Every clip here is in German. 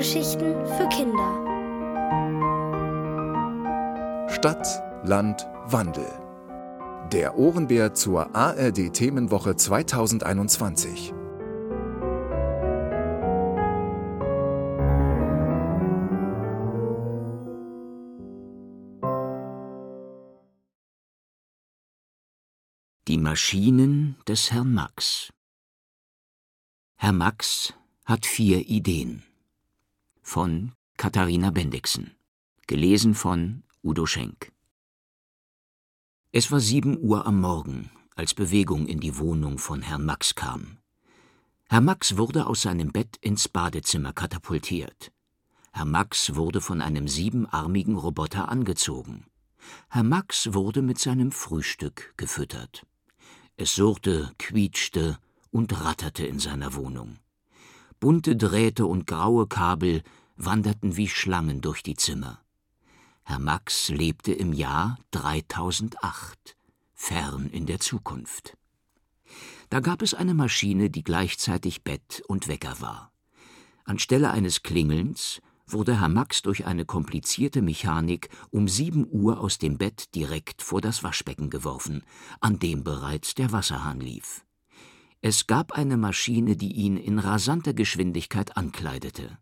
Hörgeschichten für Kinder. Stadt, Land, Wandel. Der Ohrenbär zur ARD Themenwoche 2021. Die Maschinen des Herrn Max Herr Max hat vier Ideen. Von Katharina Bendixen. Gelesen von Udo Schenk. Es war sieben Uhr am Morgen, als Bewegung in die Wohnung von Herrn Max kam. Herr Max wurde aus seinem Bett ins Badezimmer katapultiert. Herr Max wurde von einem siebenarmigen Roboter angezogen. Herr Max wurde mit seinem Frühstück gefüttert. Es surrte, quietschte und ratterte in seiner Wohnung. Bunte Drähte und graue Kabel wanderten wie Schlangen durch die Zimmer. Herr Max lebte im Jahr 3008, fern in der Zukunft. Da gab es eine Maschine, die gleichzeitig Bett und Wecker war. Anstelle eines Klingelns wurde Herr Max durch eine komplizierte Mechanik um sieben Uhr aus dem Bett direkt vor das Waschbecken geworfen, an dem bereits der Wasserhahn lief. Es gab eine Maschine, die ihn in rasanter Geschwindigkeit ankleidete.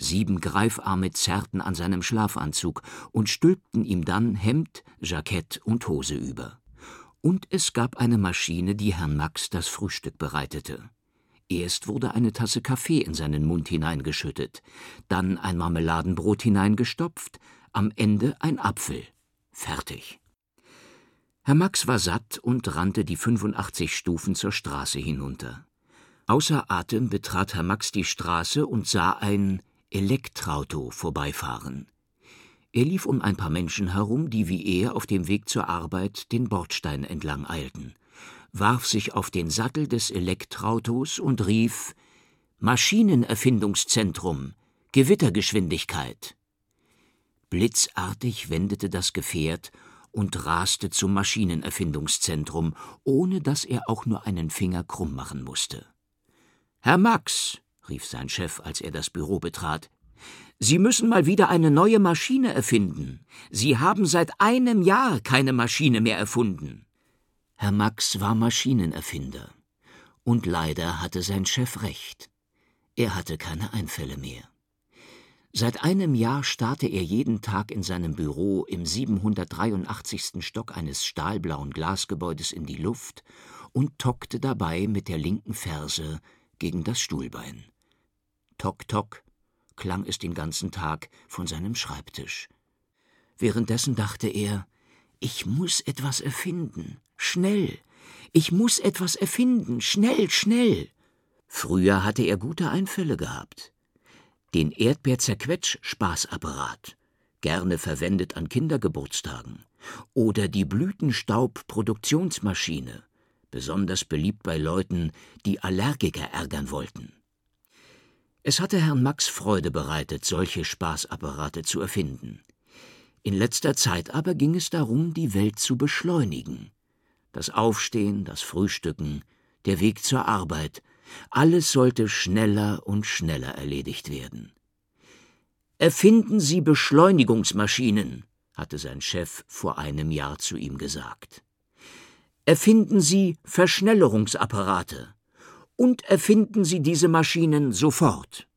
Sieben Greifarme zerrten an seinem Schlafanzug und stülpten ihm dann Hemd, Jackett und Hose über. Und es gab eine Maschine, die Herrn Max das Frühstück bereitete. Erst wurde eine Tasse Kaffee in seinen Mund hineingeschüttet, dann ein Marmeladenbrot hineingestopft, am Ende ein Apfel. Fertig. Herr Max war satt und rannte die 85 Stufen zur Straße hinunter. Außer Atem betrat Herr Max die Straße und sah ein Elektrauto vorbeifahren. Er lief um ein paar Menschen herum, die wie er auf dem Weg zur Arbeit den Bordstein entlang eilten warf sich auf den Sattel des Elektrautos und rief Maschinenerfindungszentrum, Gewittergeschwindigkeit. Blitzartig wendete das Gefährt und raste zum Maschinenerfindungszentrum, ohne dass er auch nur einen Finger krumm machen musste. Herr Max, rief sein Chef, als er das Büro betrat, Sie müssen mal wieder eine neue Maschine erfinden. Sie haben seit einem Jahr keine Maschine mehr erfunden. Herr Max war Maschinenerfinder. Und leider hatte sein Chef recht. Er hatte keine Einfälle mehr. Seit einem Jahr starrte er jeden Tag in seinem Büro im 783. Stock eines stahlblauen Glasgebäudes in die Luft und tockte dabei mit der linken Ferse gegen das Stuhlbein. Tock, tock, klang es den ganzen Tag von seinem Schreibtisch. Währenddessen dachte er, ich muss etwas erfinden. Schnell. Ich muss etwas erfinden. Schnell, schnell. Früher hatte er gute Einfälle gehabt. Den Erdbeerzerquetsch-Spaßapparat, gerne verwendet an Kindergeburtstagen. Oder die Blütenstaub-Produktionsmaschine, besonders beliebt bei Leuten, die Allergiker ärgern wollten. Es hatte Herrn Max Freude bereitet, solche Spaßapparate zu erfinden. In letzter Zeit aber ging es darum, die Welt zu beschleunigen. Das Aufstehen, das Frühstücken, der Weg zur Arbeit, alles sollte schneller und schneller erledigt werden. Erfinden Sie Beschleunigungsmaschinen, hatte sein Chef vor einem Jahr zu ihm gesagt. Erfinden Sie Verschnellerungsapparate und erfinden Sie diese Maschinen sofort.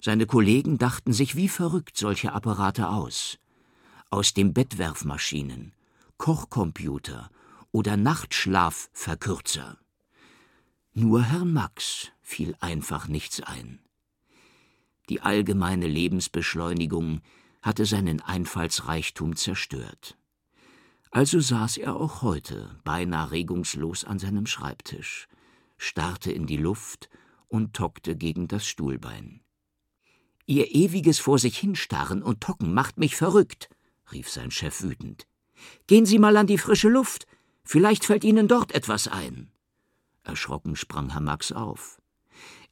Seine Kollegen dachten sich wie verrückt solche Apparate aus aus dem Bettwerfmaschinen, Kochcomputer oder Nachtschlafverkürzer. Nur Herrn Max fiel einfach nichts ein. Die allgemeine Lebensbeschleunigung hatte seinen Einfallsreichtum zerstört. Also saß er auch heute beinahe regungslos an seinem Schreibtisch, starrte in die Luft und tockte gegen das Stuhlbein. Ihr ewiges Vor sich hinstarren und Tocken macht mich verrückt, rief sein Chef wütend. Gehen Sie mal an die frische Luft. Vielleicht fällt Ihnen dort etwas ein. Erschrocken sprang Herr Max auf.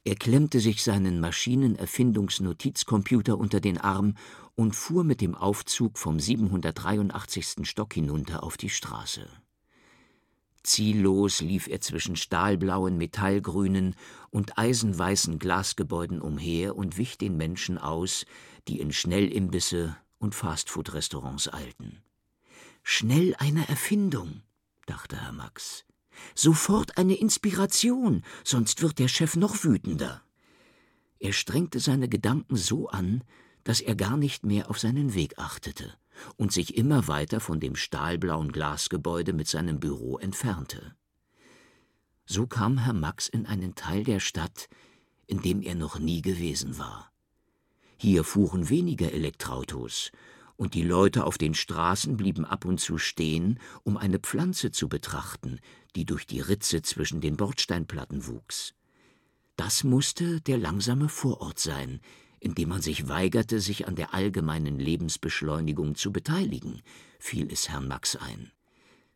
Er klemmte sich seinen Maschinenerfindungsnotizcomputer unter den Arm und fuhr mit dem Aufzug vom 783. Stock hinunter auf die Straße. Ziellos lief er zwischen stahlblauen, metallgrünen und eisenweißen Glasgebäuden umher und wich den Menschen aus, die in Schnellimbisse und Fastfood-Restaurants eilten. Schnell eine Erfindung, dachte Herr Max. Sofort eine Inspiration, sonst wird der Chef noch wütender. Er strengte seine Gedanken so an, dass er gar nicht mehr auf seinen Weg achtete und sich immer weiter von dem stahlblauen Glasgebäude mit seinem Büro entfernte. So kam Herr Max in einen Teil der Stadt, in dem er noch nie gewesen war. Hier fuhren weniger Elektroautos, und die Leute auf den Straßen blieben ab und zu stehen, um eine Pflanze zu betrachten, die durch die Ritze zwischen den Bordsteinplatten wuchs. Das musste der langsame Vorort sein, indem man sich weigerte, sich an der allgemeinen Lebensbeschleunigung zu beteiligen, fiel es Herrn Max ein.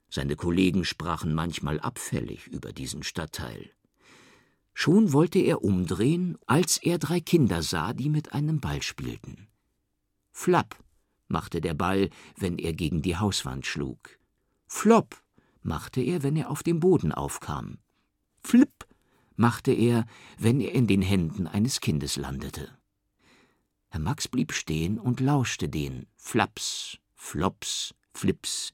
Seine Kollegen sprachen manchmal abfällig über diesen Stadtteil. Schon wollte er umdrehen, als er drei Kinder sah, die mit einem Ball spielten. Flapp machte der Ball, wenn er gegen die Hauswand schlug. Flop machte er, wenn er auf dem Boden aufkam. Flipp machte er, wenn er in den Händen eines Kindes landete. Herr Max blieb stehen und lauschte den Flaps, Flops, Flips,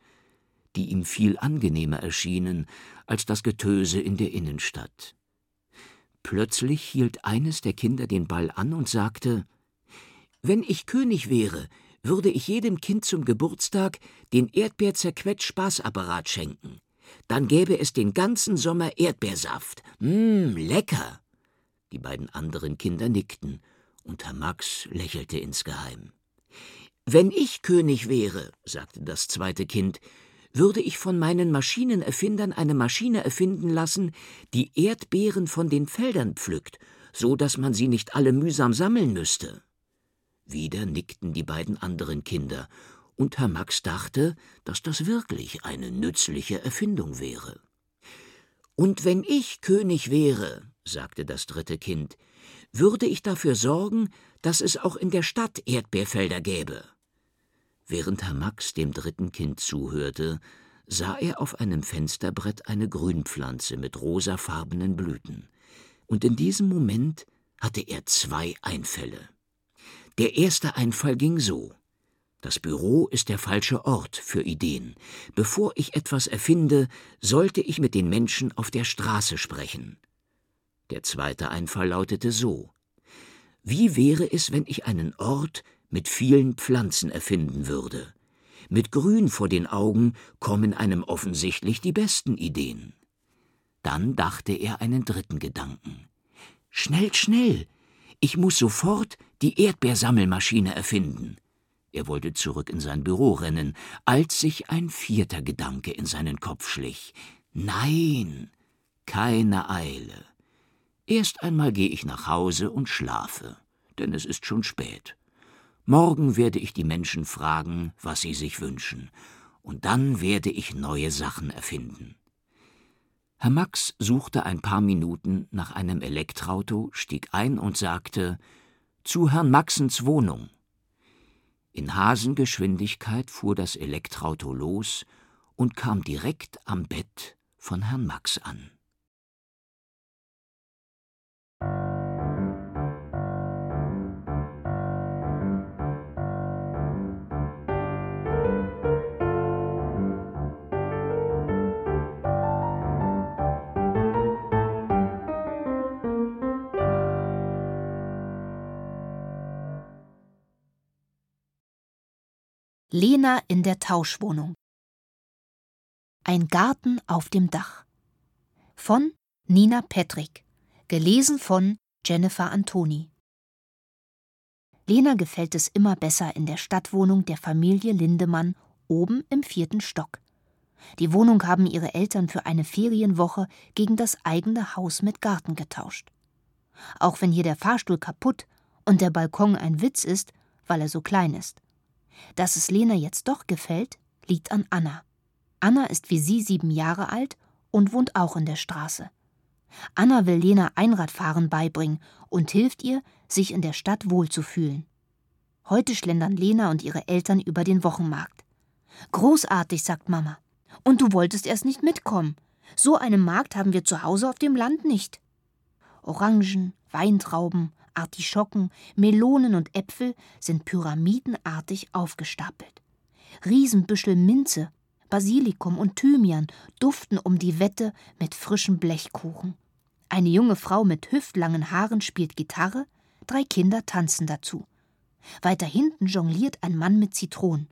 die ihm viel angenehmer erschienen als das Getöse in der Innenstadt. Plötzlich hielt eines der Kinder den Ball an und sagte Wenn ich König wäre, würde ich jedem Kind zum Geburtstag den Erdbeer-Zerquetsch-Spaßapparat schenken. Dann gäbe es den ganzen Sommer Erdbeersaft. Mmm, lecker! Die beiden anderen Kinder nickten und Herr Max lächelte insgeheim. Wenn ich König wäre, sagte das zweite Kind, würde ich von meinen Maschinenerfindern eine Maschine erfinden lassen, die Erdbeeren von den Feldern pflückt, so dass man sie nicht alle mühsam sammeln müsste. Wieder nickten die beiden anderen Kinder, und Herr Max dachte, dass das wirklich eine nützliche Erfindung wäre. Und wenn ich König wäre, sagte das dritte Kind, würde ich dafür sorgen, dass es auch in der Stadt Erdbeerfelder gäbe. Während Herr Max dem dritten Kind zuhörte, sah er auf einem Fensterbrett eine Grünpflanze mit rosafarbenen Blüten. Und in diesem Moment hatte er zwei Einfälle. Der erste Einfall ging so. Das Büro ist der falsche Ort für Ideen. Bevor ich etwas erfinde, sollte ich mit den Menschen auf der Straße sprechen. Der zweite Einfall lautete so Wie wäre es, wenn ich einen Ort mit vielen Pflanzen erfinden würde? Mit Grün vor den Augen kommen einem offensichtlich die besten Ideen. Dann dachte er einen dritten Gedanken. Schnell, schnell. Ich muss sofort die Erdbeersammelmaschine erfinden. Er wollte zurück in sein Büro rennen, als sich ein vierter Gedanke in seinen Kopf schlich. Nein, keine Eile. Erst einmal gehe ich nach Hause und schlafe, denn es ist schon spät. Morgen werde ich die Menschen fragen, was sie sich wünschen, und dann werde ich neue Sachen erfinden. Herr Max suchte ein paar Minuten nach einem Elektroauto, stieg ein und sagte Zu Herrn Maxens Wohnung. In Hasengeschwindigkeit fuhr das Elektroauto los und kam direkt am Bett von Herrn Max an. Lena in der Tauschwohnung. Ein Garten auf dem Dach. Von Nina Petrick. Gelesen von Jennifer Antoni. Lena gefällt es immer besser in der Stadtwohnung der Familie Lindemann oben im vierten Stock. Die Wohnung haben ihre Eltern für eine Ferienwoche gegen das eigene Haus mit Garten getauscht. Auch wenn hier der Fahrstuhl kaputt und der Balkon ein Witz ist, weil er so klein ist. Dass es Lena jetzt doch gefällt, liegt an Anna. Anna ist wie sie sieben Jahre alt und wohnt auch in der Straße. Anna will Lena Einradfahren beibringen und hilft ihr, sich in der Stadt wohlzufühlen. Heute schlendern Lena und ihre Eltern über den Wochenmarkt. Großartig, sagt Mama. Und du wolltest erst nicht mitkommen. So einen Markt haben wir zu Hause auf dem Land nicht. Orangen, Weintrauben, Artischocken, Melonen und Äpfel sind pyramidenartig aufgestapelt. Riesenbüschel Minze, Basilikum und Thymian duften um die Wette mit frischem Blechkuchen. Eine junge Frau mit hüftlangen Haaren spielt Gitarre, drei Kinder tanzen dazu. Weiter hinten jongliert ein Mann mit Zitronen.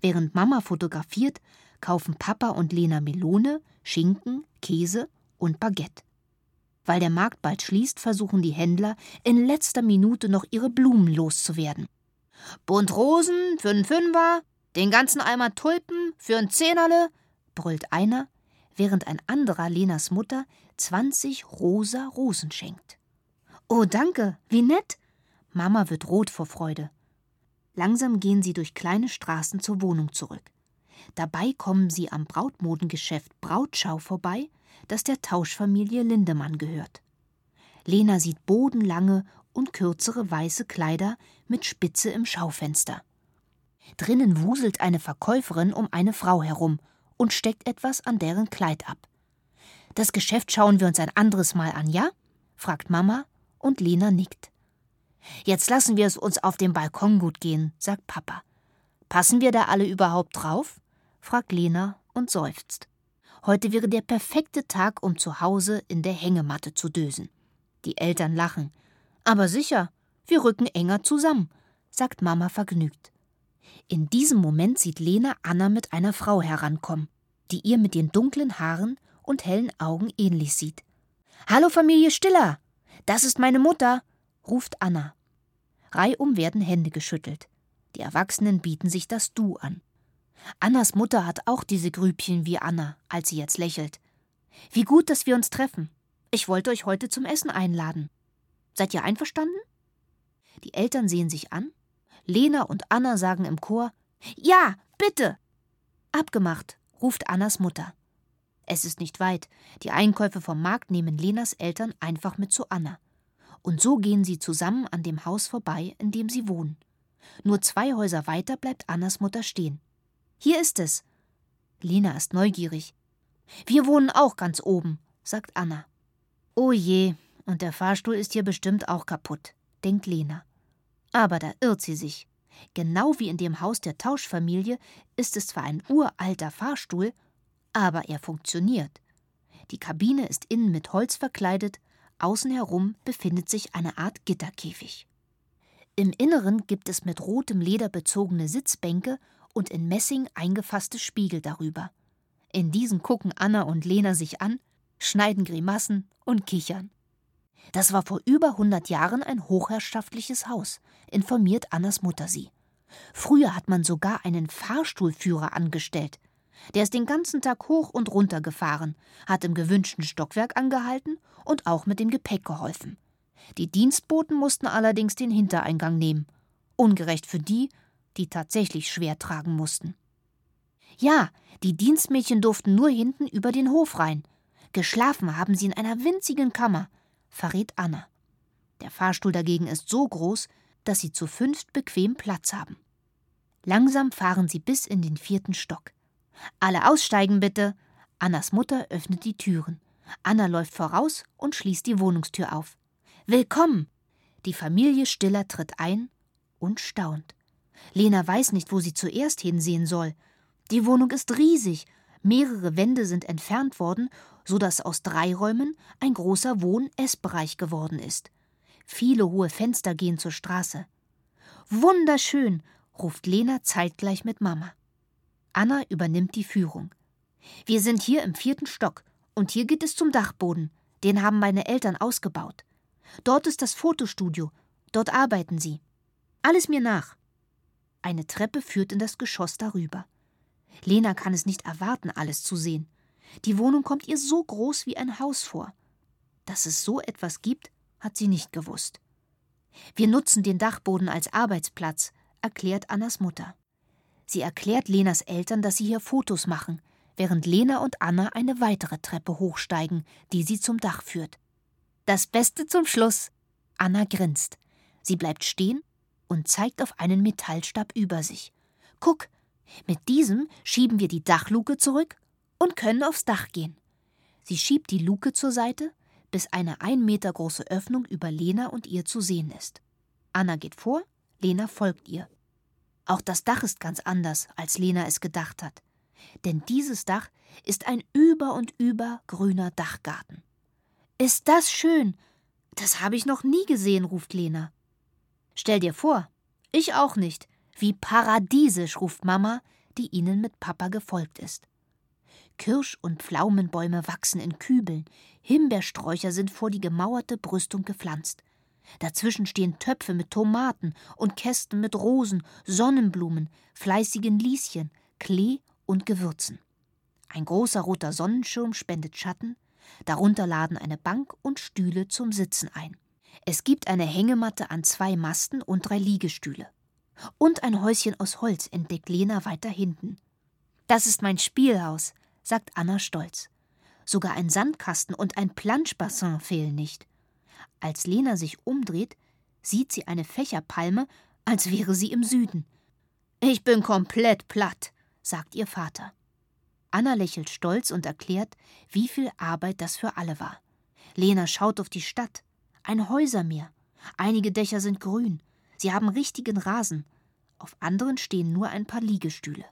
Während Mama fotografiert, kaufen Papa und Lena Melone, Schinken, Käse und Baguette. Weil der Markt bald schließt, versuchen die Händler in letzter Minute noch ihre Blumen loszuwerden. Bunt Rosen für einen Fünfer, den ganzen Eimer Tulpen für ein Zehnerle, brüllt einer, während ein anderer Lenas Mutter 20 rosa Rosen schenkt. Oh, danke, wie nett! Mama wird rot vor Freude. Langsam gehen sie durch kleine Straßen zur Wohnung zurück. Dabei kommen sie am Brautmodengeschäft Brautschau vorbei, das der Tauschfamilie Lindemann gehört. Lena sieht bodenlange und kürzere weiße Kleider mit Spitze im Schaufenster. Drinnen wuselt eine Verkäuferin um eine Frau herum und steckt etwas an deren Kleid ab. Das Geschäft schauen wir uns ein anderes Mal an, ja? fragt Mama und Lena nickt. Jetzt lassen wir es uns auf dem Balkon gut gehen, sagt Papa. Passen wir da alle überhaupt drauf? fragt Lena und seufzt. Heute wäre der perfekte Tag, um zu Hause in der Hängematte zu dösen. Die Eltern lachen. Aber sicher, wir rücken enger zusammen, sagt Mama vergnügt. In diesem Moment sieht Lena Anna mit einer Frau herankommen, die ihr mit den dunklen Haaren und hellen Augen ähnlich sieht. Hallo Familie Stiller, das ist meine Mutter, ruft Anna. Reihum werden Hände geschüttelt. Die Erwachsenen bieten sich das Du an. Annas Mutter hat auch diese Grübchen wie Anna, als sie jetzt lächelt. Wie gut, dass wir uns treffen. Ich wollte euch heute zum Essen einladen. Seid ihr einverstanden? Die Eltern sehen sich an. Lena und Anna sagen im Chor: Ja, bitte! Abgemacht, ruft Annas Mutter. Es ist nicht weit. Die Einkäufe vom Markt nehmen Lenas Eltern einfach mit zu Anna. Und so gehen sie zusammen an dem Haus vorbei, in dem sie wohnen. Nur zwei Häuser weiter bleibt Annas Mutter stehen. Hier ist es. Lena ist neugierig. Wir wohnen auch ganz oben, sagt Anna. Oh je, und der Fahrstuhl ist hier bestimmt auch kaputt, denkt Lena. Aber da irrt sie sich. Genau wie in dem Haus der Tauschfamilie ist es zwar ein uralter Fahrstuhl, aber er funktioniert. Die Kabine ist innen mit Holz verkleidet, außen herum befindet sich eine Art Gitterkäfig. Im Inneren gibt es mit rotem Leder bezogene Sitzbänke und in Messing eingefasste Spiegel darüber. In diesen gucken Anna und Lena sich an, schneiden Grimassen und kichern. Das war vor über 100 Jahren ein hochherrschaftliches Haus, informiert Annas Mutter sie. Früher hat man sogar einen Fahrstuhlführer angestellt, der ist den ganzen Tag hoch und runter gefahren, hat im gewünschten Stockwerk angehalten und auch mit dem Gepäck geholfen. Die Dienstboten mussten allerdings den Hintereingang nehmen. Ungerecht für die, die tatsächlich schwer tragen mussten. Ja, die Dienstmädchen durften nur hinten über den Hof rein. Geschlafen haben sie in einer winzigen Kammer, verrät Anna. Der Fahrstuhl dagegen ist so groß, dass sie zu fünft bequem Platz haben. Langsam fahren sie bis in den vierten Stock. Alle aussteigen bitte. Annas Mutter öffnet die Türen. Anna läuft voraus und schließt die Wohnungstür auf. Willkommen! Die Familie Stiller tritt ein und staunt. Lena weiß nicht, wo sie zuerst hinsehen soll. Die Wohnung ist riesig. Mehrere Wände sind entfernt worden, so dass aus drei Räumen ein großer Wohn-Essbereich geworden ist. Viele hohe Fenster gehen zur Straße. Wunderschön, ruft Lena zeitgleich mit Mama. Anna übernimmt die Führung. Wir sind hier im vierten Stock und hier geht es zum Dachboden. Den haben meine Eltern ausgebaut. Dort ist das Fotostudio. Dort arbeiten sie. Alles mir nach. Eine Treppe führt in das Geschoss darüber. Lena kann es nicht erwarten, alles zu sehen. Die Wohnung kommt ihr so groß wie ein Haus vor. Dass es so etwas gibt, hat sie nicht gewusst. Wir nutzen den Dachboden als Arbeitsplatz, erklärt Annas Mutter. Sie erklärt Lenas Eltern, dass sie hier Fotos machen, während Lena und Anna eine weitere Treppe hochsteigen, die sie zum Dach führt. Das Beste zum Schluss. Anna grinst. Sie bleibt stehen und zeigt auf einen Metallstab über sich. Guck, mit diesem schieben wir die Dachluke zurück und können aufs Dach gehen. Sie schiebt die Luke zur Seite, bis eine ein Meter große Öffnung über Lena und ihr zu sehen ist. Anna geht vor, Lena folgt ihr. Auch das Dach ist ganz anders, als Lena es gedacht hat. Denn dieses Dach ist ein über und über grüner Dachgarten. Ist das schön? Das habe ich noch nie gesehen, ruft Lena. Stell dir vor, ich auch nicht. Wie paradiesisch, ruft Mama, die ihnen mit Papa gefolgt ist. Kirsch- und Pflaumenbäume wachsen in Kübeln, Himbeersträucher sind vor die gemauerte Brüstung gepflanzt. Dazwischen stehen Töpfe mit Tomaten und Kästen mit Rosen, Sonnenblumen, fleißigen Lieschen, Klee und Gewürzen. Ein großer roter Sonnenschirm spendet Schatten, darunter laden eine Bank und Stühle zum Sitzen ein. Es gibt eine Hängematte an zwei Masten und drei Liegestühle. Und ein Häuschen aus Holz entdeckt Lena weiter hinten. Das ist mein Spielhaus, sagt Anna stolz. Sogar ein Sandkasten und ein Planschbassin fehlen nicht. Als Lena sich umdreht, sieht sie eine Fächerpalme, als wäre sie im Süden. Ich bin komplett platt, sagt ihr Vater. Anna lächelt stolz und erklärt, wie viel Arbeit das für alle war. Lena schaut auf die Stadt. Ein Häusermeer. Einige Dächer sind grün. Sie haben richtigen Rasen. Auf anderen stehen nur ein paar Liegestühle.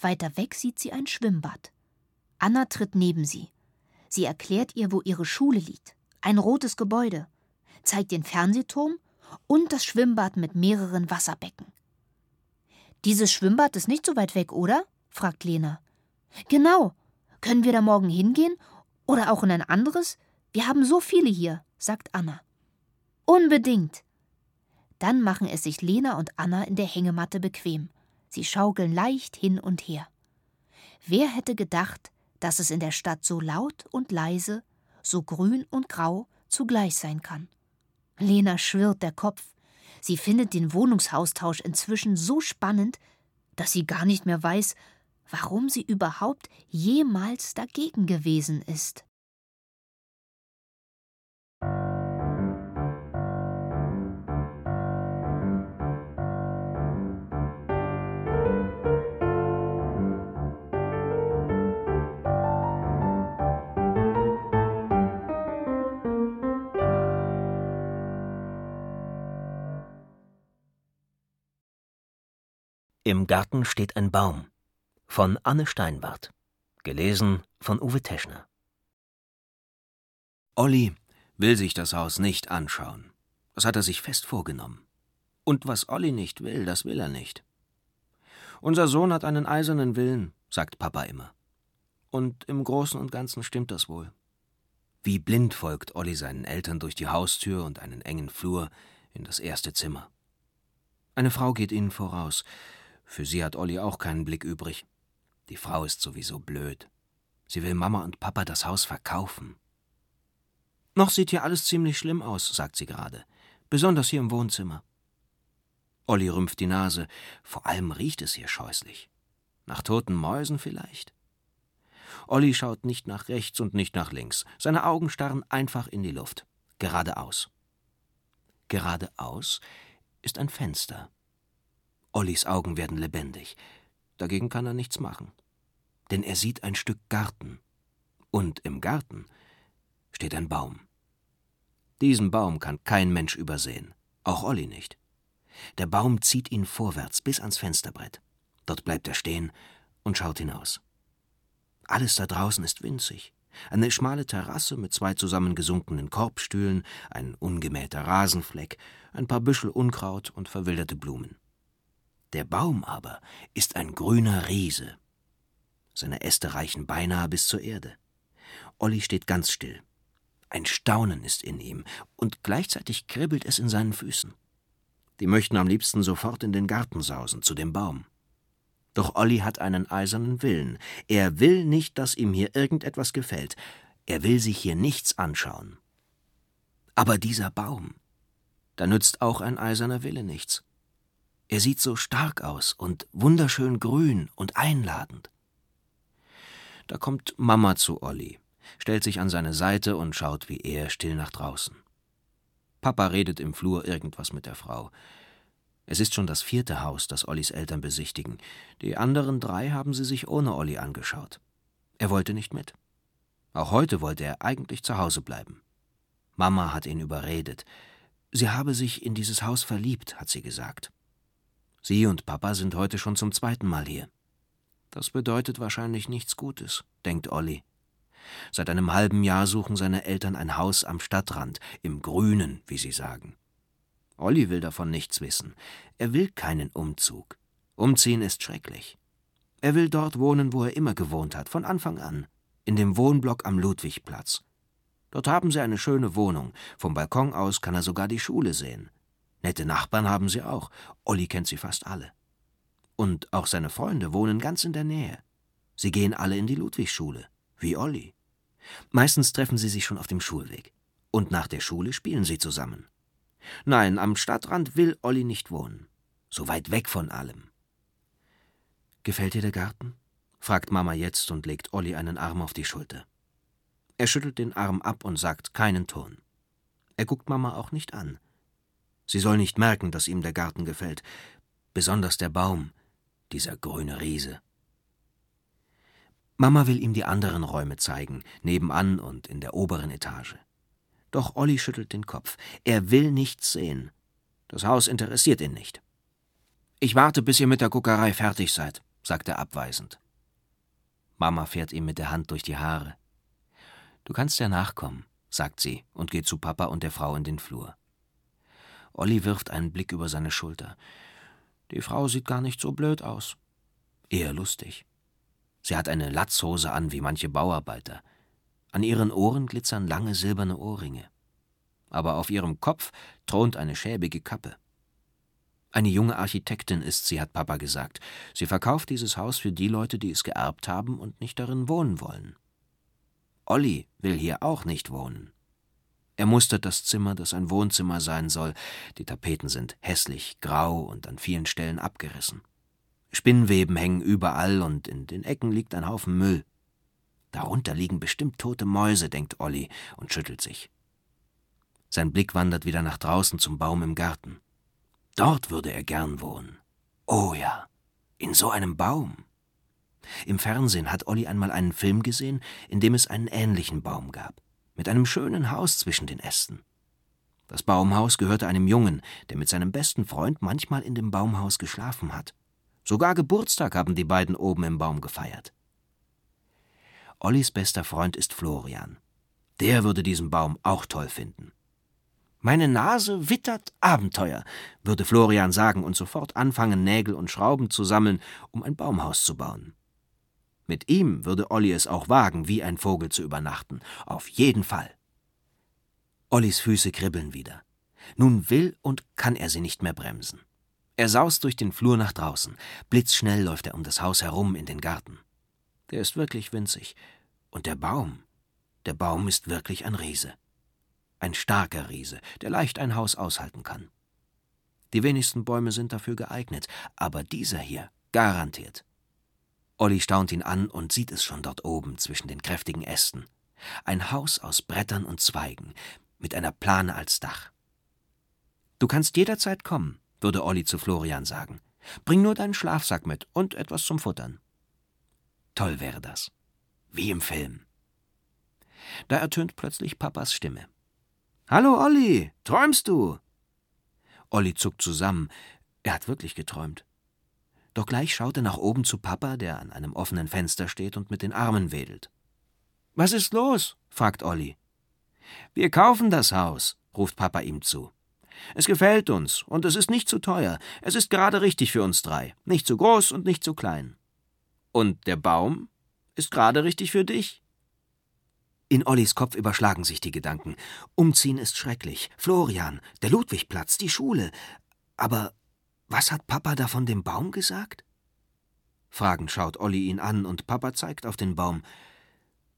Weiter weg sieht sie ein Schwimmbad. Anna tritt neben sie. Sie erklärt ihr, wo ihre Schule liegt. Ein rotes Gebäude. Zeigt den Fernsehturm und das Schwimmbad mit mehreren Wasserbecken. Dieses Schwimmbad ist nicht so weit weg, oder? fragt Lena. Genau. Können wir da morgen hingehen? Oder auch in ein anderes? Wir haben so viele hier, sagt Anna. Unbedingt. Dann machen es sich Lena und Anna in der Hängematte bequem. Sie schaukeln leicht hin und her. Wer hätte gedacht, dass es in der Stadt so laut und leise, so grün und grau zugleich sein kann? Lena schwirrt der Kopf. Sie findet den Wohnungsaustausch inzwischen so spannend, dass sie gar nicht mehr weiß, warum sie überhaupt jemals dagegen gewesen ist. Im Garten steht ein Baum von Anne Steinbart. Gelesen von Uwe Teschner. Olli will sich das Haus nicht anschauen. Das hat er sich fest vorgenommen. Und was Olli nicht will, das will er nicht. Unser Sohn hat einen eisernen Willen, sagt Papa immer. Und im Großen und Ganzen stimmt das wohl. Wie blind folgt Olli seinen Eltern durch die Haustür und einen engen Flur in das erste Zimmer. Eine Frau geht ihnen voraus. Für sie hat Olli auch keinen Blick übrig. Die Frau ist sowieso blöd. Sie will Mama und Papa das Haus verkaufen. Noch sieht hier alles ziemlich schlimm aus, sagt sie gerade. Besonders hier im Wohnzimmer. Olli rümpft die Nase. Vor allem riecht es hier scheußlich. Nach toten Mäusen vielleicht? Olli schaut nicht nach rechts und nicht nach links. Seine Augen starren einfach in die Luft. Geradeaus. Geradeaus ist ein Fenster. Ollis Augen werden lebendig. Dagegen kann er nichts machen. Denn er sieht ein Stück Garten. Und im Garten steht ein Baum. Diesen Baum kann kein Mensch übersehen, auch Olli nicht. Der Baum zieht ihn vorwärts bis ans Fensterbrett. Dort bleibt er stehen und schaut hinaus. Alles da draußen ist winzig. Eine schmale Terrasse mit zwei zusammengesunkenen Korbstühlen, ein ungemähter Rasenfleck, ein paar Büschel Unkraut und verwilderte Blumen. Der Baum aber ist ein grüner Riese. Seine Äste reichen beinahe bis zur Erde. Olli steht ganz still. Ein Staunen ist in ihm, und gleichzeitig kribbelt es in seinen Füßen. Die möchten am liebsten sofort in den Garten sausen, zu dem Baum. Doch Olli hat einen eisernen Willen. Er will nicht, dass ihm hier irgendetwas gefällt. Er will sich hier nichts anschauen. Aber dieser Baum, da nützt auch ein eiserner Wille nichts. Er sieht so stark aus und wunderschön grün und einladend. Da kommt Mama zu Olli, stellt sich an seine Seite und schaut wie er still nach draußen. Papa redet im Flur irgendwas mit der Frau. Es ist schon das vierte Haus, das Ollis Eltern besichtigen. Die anderen drei haben sie sich ohne Olli angeschaut. Er wollte nicht mit. Auch heute wollte er eigentlich zu Hause bleiben. Mama hat ihn überredet. Sie habe sich in dieses Haus verliebt, hat sie gesagt. Sie und Papa sind heute schon zum zweiten Mal hier. Das bedeutet wahrscheinlich nichts Gutes, denkt Olli. Seit einem halben Jahr suchen seine Eltern ein Haus am Stadtrand, im Grünen, wie sie sagen. Olli will davon nichts wissen. Er will keinen Umzug. Umziehen ist schrecklich. Er will dort wohnen, wo er immer gewohnt hat, von Anfang an, in dem Wohnblock am Ludwigplatz. Dort haben sie eine schöne Wohnung. Vom Balkon aus kann er sogar die Schule sehen. Nette Nachbarn haben sie auch. Olli kennt sie fast alle. Und auch seine Freunde wohnen ganz in der Nähe. Sie gehen alle in die Ludwigschule, wie Olli. Meistens treffen sie sich schon auf dem Schulweg. Und nach der Schule spielen sie zusammen. Nein, am Stadtrand will Olli nicht wohnen. So weit weg von allem. Gefällt dir der Garten? fragt Mama jetzt und legt Olli einen Arm auf die Schulter. Er schüttelt den Arm ab und sagt keinen Ton. Er guckt Mama auch nicht an. Sie soll nicht merken, dass ihm der Garten gefällt, besonders der Baum, dieser grüne Riese. Mama will ihm die anderen Räume zeigen, nebenan und in der oberen Etage. Doch Olli schüttelt den Kopf. Er will nichts sehen. Das Haus interessiert ihn nicht. Ich warte, bis ihr mit der Guckerei fertig seid, sagt er abweisend. Mama fährt ihm mit der Hand durch die Haare. Du kannst ja nachkommen, sagt sie und geht zu Papa und der Frau in den Flur. Olli wirft einen Blick über seine Schulter. Die Frau sieht gar nicht so blöd aus. Eher lustig. Sie hat eine Latzhose an wie manche Bauarbeiter. An ihren Ohren glitzern lange silberne Ohrringe. Aber auf ihrem Kopf thront eine schäbige Kappe. Eine junge Architektin ist sie, hat Papa gesagt. Sie verkauft dieses Haus für die Leute, die es geerbt haben und nicht darin wohnen wollen. Olli will hier auch nicht wohnen. Er mustert das Zimmer, das ein Wohnzimmer sein soll. Die Tapeten sind hässlich, grau und an vielen Stellen abgerissen. Spinnweben hängen überall und in den Ecken liegt ein Haufen Müll. Darunter liegen bestimmt tote Mäuse, denkt Olli und schüttelt sich. Sein Blick wandert wieder nach draußen zum Baum im Garten. Dort würde er gern wohnen. Oh ja, in so einem Baum. Im Fernsehen hat Olli einmal einen Film gesehen, in dem es einen ähnlichen Baum gab, mit einem schönen Haus zwischen den Ästen. Das Baumhaus gehörte einem Jungen, der mit seinem besten Freund manchmal in dem Baumhaus geschlafen hat. Sogar Geburtstag haben die beiden oben im Baum gefeiert. Ollis bester Freund ist Florian. Der würde diesen Baum auch toll finden. Meine Nase wittert Abenteuer, würde Florian sagen und sofort anfangen, Nägel und Schrauben zu sammeln, um ein Baumhaus zu bauen. Mit ihm würde Olli es auch wagen, wie ein Vogel zu übernachten. Auf jeden Fall. Ollis Füße kribbeln wieder. Nun will und kann er sie nicht mehr bremsen. Er saust durch den Flur nach draußen. Blitzschnell läuft er um das Haus herum in den Garten. Der ist wirklich winzig. Und der Baum, der Baum ist wirklich ein Riese. Ein starker Riese, der leicht ein Haus aushalten kann. Die wenigsten Bäume sind dafür geeignet, aber dieser hier garantiert. Olli staunt ihn an und sieht es schon dort oben zwischen den kräftigen Ästen. Ein Haus aus Brettern und Zweigen, mit einer Plane als Dach. Du kannst jederzeit kommen, würde Olli zu Florian sagen. Bring nur deinen Schlafsack mit und etwas zum Futtern. Toll wäre das. Wie im Film. Da ertönt plötzlich Papas Stimme. Hallo Olli, träumst du? Olli zuckt zusammen. Er hat wirklich geträumt. Doch gleich schaut er nach oben zu Papa, der an einem offenen Fenster steht und mit den Armen wedelt. Was ist los? fragt Olli. Wir kaufen das Haus, ruft Papa ihm zu. Es gefällt uns und es ist nicht zu teuer. Es ist gerade richtig für uns drei. Nicht zu groß und nicht zu klein. Und der Baum ist gerade richtig für dich. In Ollis Kopf überschlagen sich die Gedanken. Umziehen ist schrecklich. Florian, der Ludwigplatz, die Schule. Aber was hat Papa da von dem Baum gesagt? Fragend schaut Olli ihn an und Papa zeigt auf den Baum.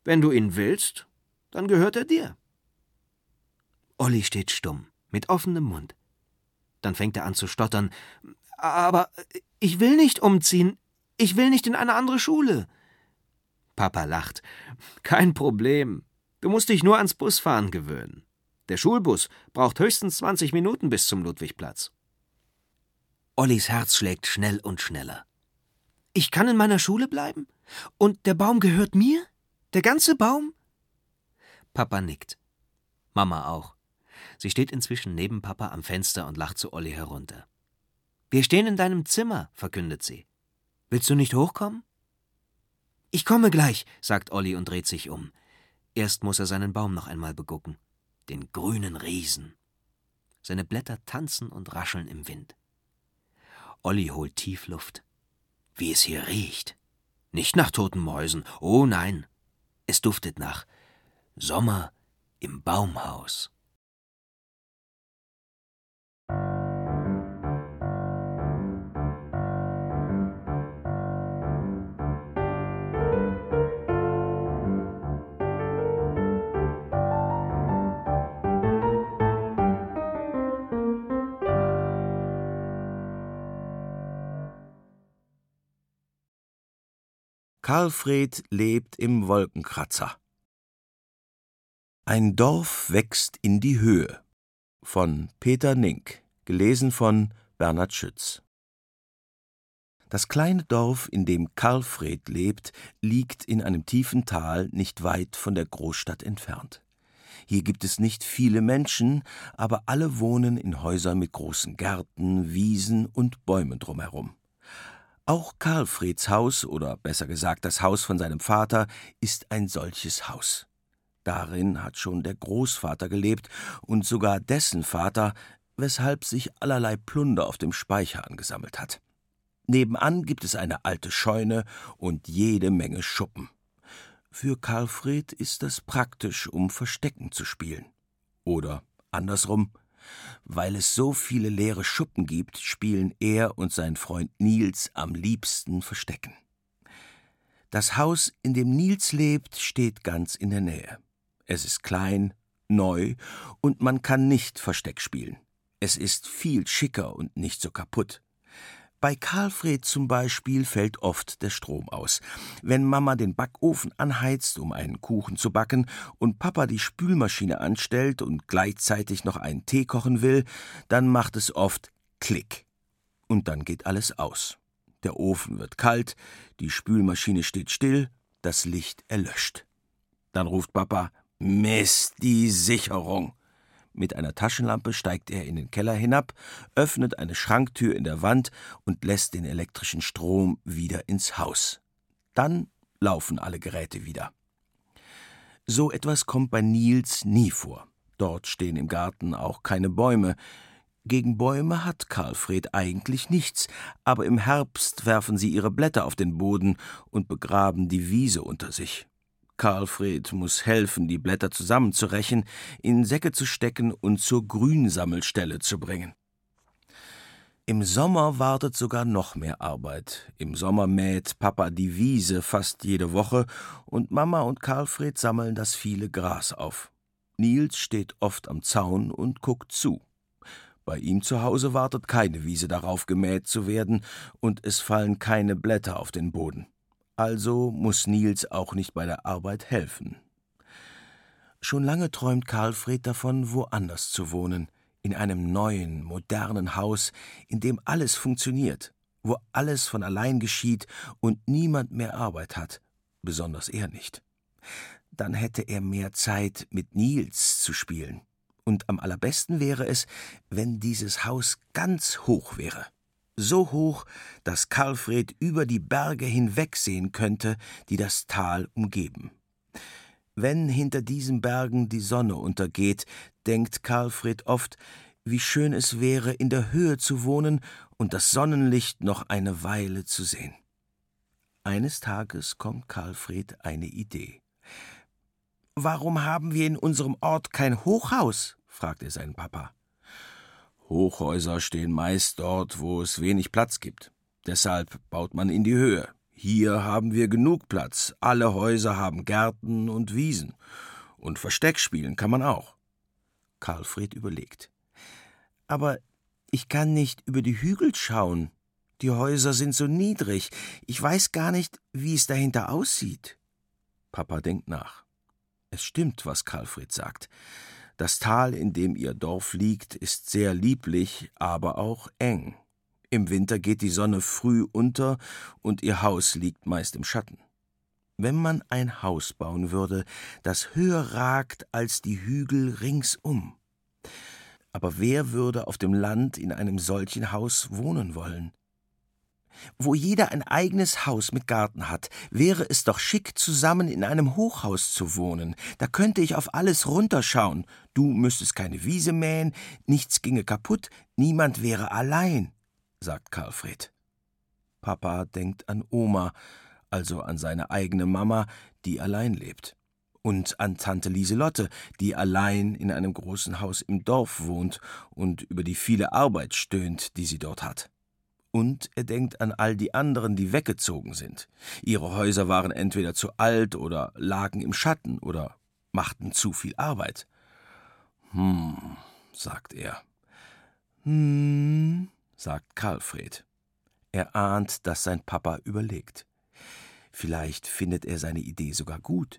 Wenn du ihn willst, dann gehört er dir. Olli steht stumm, mit offenem Mund. Dann fängt er an zu stottern. Aber ich will nicht umziehen. Ich will nicht in eine andere Schule. Papa lacht. Kein Problem. Du musst dich nur ans Busfahren gewöhnen. Der Schulbus braucht höchstens 20 Minuten bis zum Ludwigplatz. Ollis Herz schlägt schnell und schneller. Ich kann in meiner Schule bleiben? Und der Baum gehört mir? Der ganze Baum? Papa nickt. Mama auch. Sie steht inzwischen neben Papa am Fenster und lacht zu Olli herunter. Wir stehen in deinem Zimmer, verkündet sie. Willst du nicht hochkommen? Ich komme gleich, sagt Olli und dreht sich um. Erst muss er seinen Baum noch einmal begucken. Den grünen Riesen. Seine Blätter tanzen und rascheln im Wind. Olli holt tief Luft. Wie es hier riecht. Nicht nach toten Mäusen, oh nein. Es duftet nach Sommer im Baumhaus. Karlfred lebt im Wolkenkratzer. Ein Dorf wächst in die Höhe von Peter Nink, gelesen von Bernhard Schütz. Das kleine Dorf, in dem Karlfred lebt, liegt in einem tiefen Tal nicht weit von der Großstadt entfernt. Hier gibt es nicht viele Menschen, aber alle wohnen in Häusern mit großen Gärten, Wiesen und Bäumen drumherum. Auch Karlfreds Haus, oder besser gesagt das Haus von seinem Vater, ist ein solches Haus. Darin hat schon der Großvater gelebt und sogar dessen Vater, weshalb sich allerlei Plunder auf dem Speicher angesammelt hat. Nebenan gibt es eine alte Scheune und jede Menge Schuppen. Für Karlfried ist das praktisch, um Verstecken zu spielen. Oder andersrum, weil es so viele leere Schuppen gibt, spielen er und sein Freund Nils am liebsten Verstecken. Das Haus, in dem Nils lebt, steht ganz in der Nähe. Es ist klein, neu und man kann nicht Versteck spielen. Es ist viel schicker und nicht so kaputt. Bei Karlfred zum Beispiel fällt oft der Strom aus. Wenn Mama den Backofen anheizt, um einen Kuchen zu backen, und Papa die Spülmaschine anstellt und gleichzeitig noch einen Tee kochen will, dann macht es oft Klick. Und dann geht alles aus. Der Ofen wird kalt, die Spülmaschine steht still, das Licht erlöscht. Dann ruft Papa Mist, die Sicherung. Mit einer Taschenlampe steigt er in den Keller hinab, öffnet eine Schranktür in der Wand und lässt den elektrischen Strom wieder ins Haus. Dann laufen alle Geräte wieder. So etwas kommt bei Nils nie vor. Dort stehen im Garten auch keine Bäume. Gegen Bäume hat Karlfred eigentlich nichts, aber im Herbst werfen sie ihre Blätter auf den Boden und begraben die Wiese unter sich. Karlfred muss helfen, die Blätter zusammenzurechen, in Säcke zu stecken und zur Grünsammelstelle zu bringen. Im Sommer wartet sogar noch mehr Arbeit. Im Sommer mäht Papa die Wiese fast jede Woche und Mama und Karlfred sammeln das viele Gras auf. Nils steht oft am Zaun und guckt zu. Bei ihm zu Hause wartet keine Wiese darauf, gemäht zu werden, und es fallen keine Blätter auf den Boden. Also muss Nils auch nicht bei der Arbeit helfen. Schon lange träumt Karlfred davon, woanders zu wohnen, in einem neuen, modernen Haus, in dem alles funktioniert, wo alles von allein geschieht und niemand mehr Arbeit hat, besonders er nicht. Dann hätte er mehr Zeit, mit Nils zu spielen. Und am allerbesten wäre es, wenn dieses Haus ganz hoch wäre so hoch, dass Karlfred über die Berge hinwegsehen könnte, die das Tal umgeben. Wenn hinter diesen Bergen die Sonne untergeht, denkt Karlfred oft, wie schön es wäre, in der Höhe zu wohnen und das Sonnenlicht noch eine Weile zu sehen. Eines Tages kommt Karlfred eine Idee. Warum haben wir in unserem Ort kein Hochhaus? fragt er seinen Papa. Hochhäuser stehen meist dort, wo es wenig Platz gibt. Deshalb baut man in die Höhe. Hier haben wir genug Platz. Alle Häuser haben Gärten und Wiesen. Und Versteck spielen kann man auch. Karlfried überlegt. Aber ich kann nicht über die Hügel schauen. Die Häuser sind so niedrig. Ich weiß gar nicht, wie es dahinter aussieht. Papa denkt nach. Es stimmt, was Karlfried sagt. Das Tal, in dem ihr Dorf liegt, ist sehr lieblich, aber auch eng. Im Winter geht die Sonne früh unter und ihr Haus liegt meist im Schatten. wenn man ein Haus bauen würde, das höher ragt als die Hügel ringsum. Aber wer würde auf dem Land in einem solchen Haus wohnen wollen? Wo jeder ein eigenes Haus mit Garten hat, wäre es doch schick, zusammen in einem Hochhaus zu wohnen. Da könnte ich auf alles runterschauen. Du müsstest keine Wiese mähen, nichts ginge kaputt, niemand wäre allein, sagt Karlfried. Papa denkt an Oma, also an seine eigene Mama, die allein lebt. Und an Tante Lieselotte, die allein in einem großen Haus im Dorf wohnt und über die viele Arbeit stöhnt, die sie dort hat. Und er denkt an all die anderen, die weggezogen sind. Ihre Häuser waren entweder zu alt oder lagen im Schatten oder machten zu viel Arbeit. Hm, sagt er. Hm, sagt Karlfried. Er ahnt, dass sein Papa überlegt. Vielleicht findet er seine Idee sogar gut.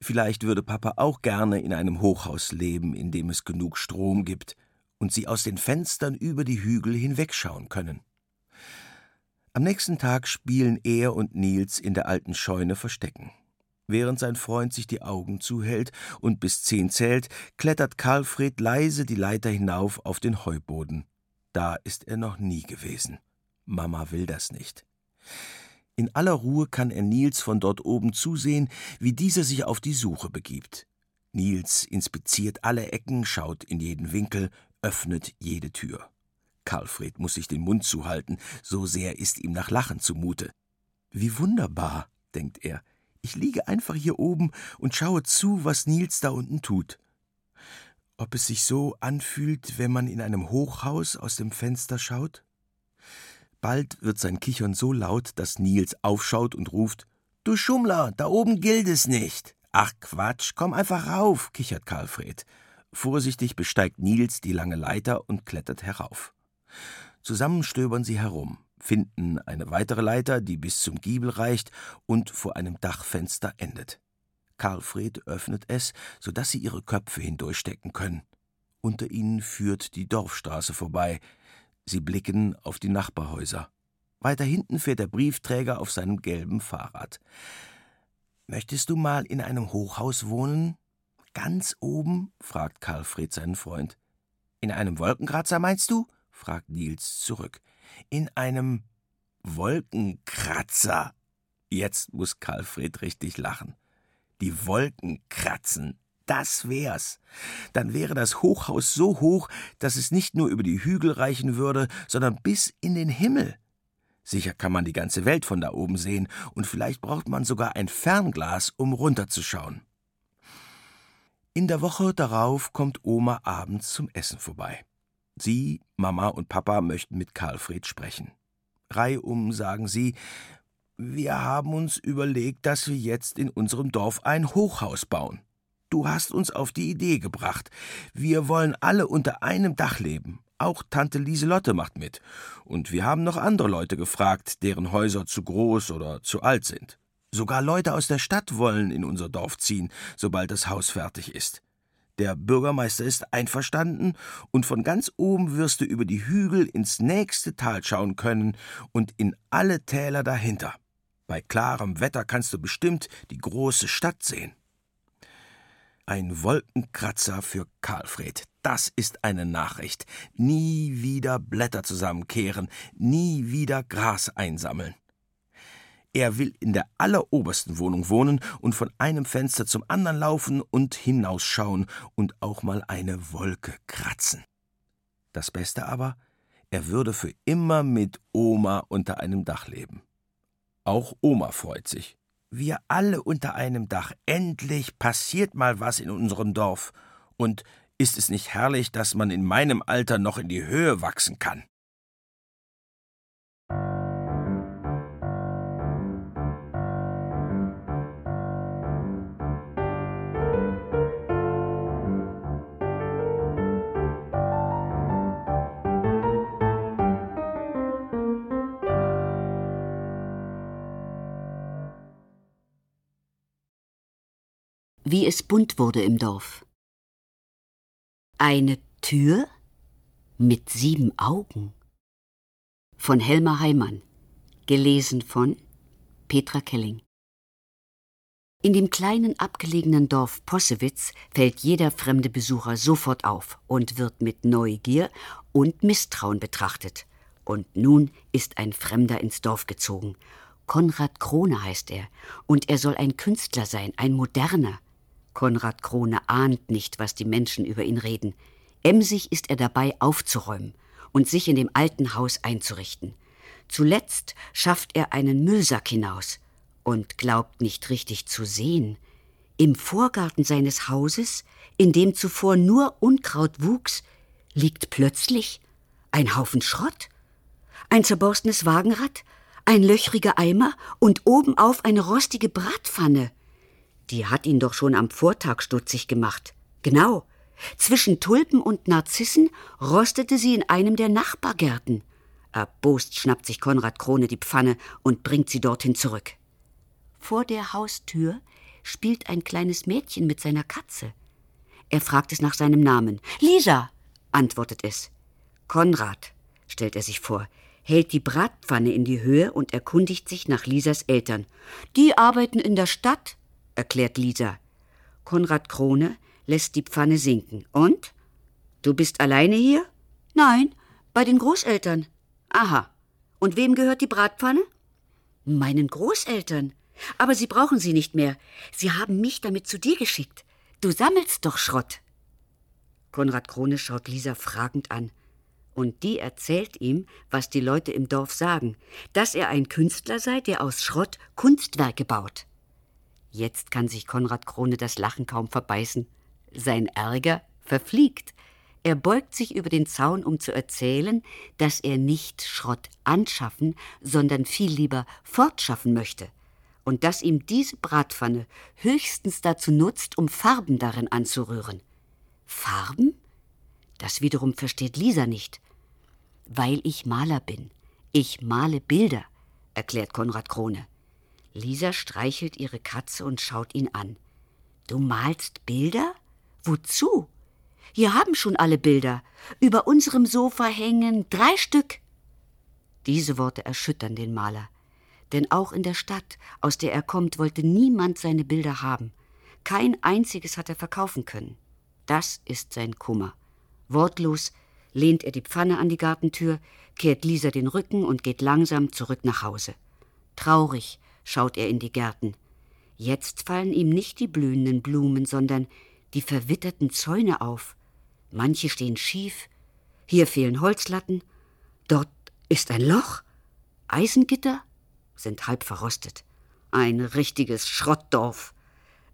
Vielleicht würde Papa auch gerne in einem Hochhaus leben, in dem es genug Strom gibt und sie aus den Fenstern über die Hügel hinwegschauen können. Am nächsten Tag spielen er und Nils in der alten Scheune Verstecken. Während sein Freund sich die Augen zuhält und bis zehn zählt, klettert Karlfried leise die Leiter hinauf auf den Heuboden. Da ist er noch nie gewesen. Mama will das nicht. In aller Ruhe kann er Nils von dort oben zusehen, wie dieser sich auf die Suche begibt. Nils inspiziert alle Ecken, schaut in jeden Winkel, öffnet jede Tür. Karlfried muss sich den Mund zuhalten, so sehr ist ihm nach Lachen zumute. Wie wunderbar, denkt er. Ich liege einfach hier oben und schaue zu, was Nils da unten tut. Ob es sich so anfühlt, wenn man in einem Hochhaus aus dem Fenster schaut? Bald wird sein Kichern so laut, dass Nils aufschaut und ruft: Du Schummler, da oben gilt es nicht. Ach Quatsch, komm einfach rauf, kichert Karlfried. Vorsichtig besteigt Nils die lange Leiter und klettert herauf. Zusammen stöbern sie herum, finden eine weitere Leiter, die bis zum Giebel reicht und vor einem Dachfenster endet. Karlfried öffnet es, so dass sie ihre Köpfe hindurchstecken können. Unter ihnen führt die Dorfstraße vorbei. Sie blicken auf die Nachbarhäuser. Weiter hinten fährt der Briefträger auf seinem gelben Fahrrad. Möchtest du mal in einem Hochhaus wohnen? Ganz oben? fragt Karlfried seinen Freund. In einem Wolkenkratzer meinst du? Fragt Nils zurück. In einem Wolkenkratzer. Jetzt muss Karlfried richtig lachen. Die Wolken kratzen, das wär's. Dann wäre das Hochhaus so hoch, dass es nicht nur über die Hügel reichen würde, sondern bis in den Himmel. Sicher kann man die ganze Welt von da oben sehen, und vielleicht braucht man sogar ein Fernglas, um runterzuschauen. In der Woche darauf kommt Oma abends zum Essen vorbei. Sie, Mama und Papa möchten mit Karlfried sprechen. Reihum sagen sie, wir haben uns überlegt, dass wir jetzt in unserem Dorf ein Hochhaus bauen. Du hast uns auf die Idee gebracht. Wir wollen alle unter einem Dach leben. Auch Tante Lieselotte macht mit. Und wir haben noch andere Leute gefragt, deren Häuser zu groß oder zu alt sind. Sogar Leute aus der Stadt wollen in unser Dorf ziehen, sobald das Haus fertig ist. Der Bürgermeister ist einverstanden, und von ganz oben wirst du über die Hügel ins nächste Tal schauen können und in alle Täler dahinter. Bei klarem Wetter kannst du bestimmt die große Stadt sehen. Ein Wolkenkratzer für Karlfried. Das ist eine Nachricht. Nie wieder Blätter zusammenkehren, nie wieder Gras einsammeln. Er will in der allerobersten Wohnung wohnen und von einem Fenster zum anderen laufen und hinausschauen und auch mal eine Wolke kratzen. Das Beste aber, er würde für immer mit Oma unter einem Dach leben. Auch Oma freut sich. Wir alle unter einem Dach. Endlich passiert mal was in unserem Dorf. Und ist es nicht herrlich, dass man in meinem Alter noch in die Höhe wachsen kann? Wie es bunt wurde im Dorf. Eine Tür mit sieben Augen. Von Helma Heimann. Gelesen von Petra Kelling. In dem kleinen abgelegenen Dorf Possewitz fällt jeder fremde Besucher sofort auf und wird mit Neugier und Misstrauen betrachtet. Und nun ist ein Fremder ins Dorf gezogen. Konrad Krone heißt er, und er soll ein Künstler sein, ein moderner. Konrad Krone ahnt nicht, was die Menschen über ihn reden. Emsig ist er dabei, aufzuräumen und sich in dem alten Haus einzurichten. Zuletzt schafft er einen Müllsack hinaus und glaubt nicht richtig zu sehen. Im Vorgarten seines Hauses, in dem zuvor nur Unkraut wuchs, liegt plötzlich ein Haufen Schrott, ein zerborstenes Wagenrad, ein löchriger Eimer und obenauf eine rostige Bratpfanne. Die hat ihn doch schon am Vortag stutzig gemacht. Genau. Zwischen Tulpen und Narzissen rostete sie in einem der Nachbargärten. Erbost schnappt sich Konrad Krone die Pfanne und bringt sie dorthin zurück. Vor der Haustür spielt ein kleines Mädchen mit seiner Katze. Er fragt es nach seinem Namen. Lisa, antwortet es. Konrad, stellt er sich vor, hält die Bratpfanne in die Höhe und erkundigt sich nach Lisas Eltern. Die arbeiten in der Stadt, erklärt Lisa. Konrad Krone lässt die Pfanne sinken. Und? Du bist alleine hier? Nein, bei den Großeltern. Aha. Und wem gehört die Bratpfanne? Meinen Großeltern. Aber Sie brauchen sie nicht mehr. Sie haben mich damit zu dir geschickt. Du sammelst doch Schrott. Konrad Krone schaut Lisa fragend an. Und die erzählt ihm, was die Leute im Dorf sagen, dass er ein Künstler sei, der aus Schrott Kunstwerke baut. Jetzt kann sich Konrad Krone das Lachen kaum verbeißen. Sein Ärger verfliegt. Er beugt sich über den Zaun, um zu erzählen, dass er nicht Schrott anschaffen, sondern viel lieber fortschaffen möchte und dass ihm diese Bratpfanne höchstens dazu nutzt, um Farben darin anzurühren. Farben? Das wiederum versteht Lisa nicht. Weil ich Maler bin. Ich male Bilder, erklärt Konrad Krone. Lisa streichelt ihre Katze und schaut ihn an. Du malst Bilder? Wozu? Hier haben schon alle Bilder. Über unserem Sofa hängen drei Stück. Diese Worte erschüttern den Maler denn auch in der Stadt, aus der er kommt, wollte niemand seine Bilder haben. Kein einziges hat er verkaufen können. Das ist sein Kummer. Wortlos lehnt er die Pfanne an die Gartentür, kehrt Lisa den Rücken und geht langsam zurück nach Hause. Traurig schaut er in die Gärten. Jetzt fallen ihm nicht die blühenden Blumen, sondern die verwitterten Zäune auf. Manche stehen schief, hier fehlen Holzlatten, dort ist ein Loch, Eisengitter, sind halb verrostet. Ein richtiges Schrottdorf,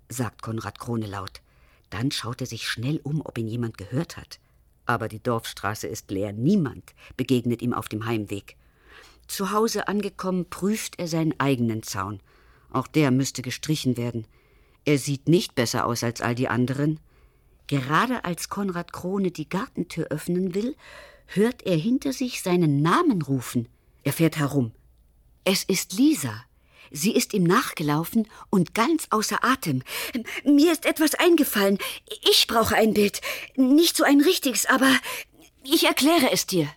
sagt Konrad Krone laut. Dann schaut er sich schnell um, ob ihn jemand gehört hat. Aber die Dorfstraße ist leer. Niemand begegnet ihm auf dem Heimweg. Zu Hause angekommen, prüft er seinen eigenen Zaun. Auch der müsste gestrichen werden. Er sieht nicht besser aus als all die anderen. Gerade als Konrad Krone die Gartentür öffnen will, hört er hinter sich seinen Namen rufen. Er fährt herum. Es ist Lisa. Sie ist ihm nachgelaufen und ganz außer Atem. Mir ist etwas eingefallen. Ich brauche ein Bild. Nicht so ein richtiges, aber ich erkläre es dir.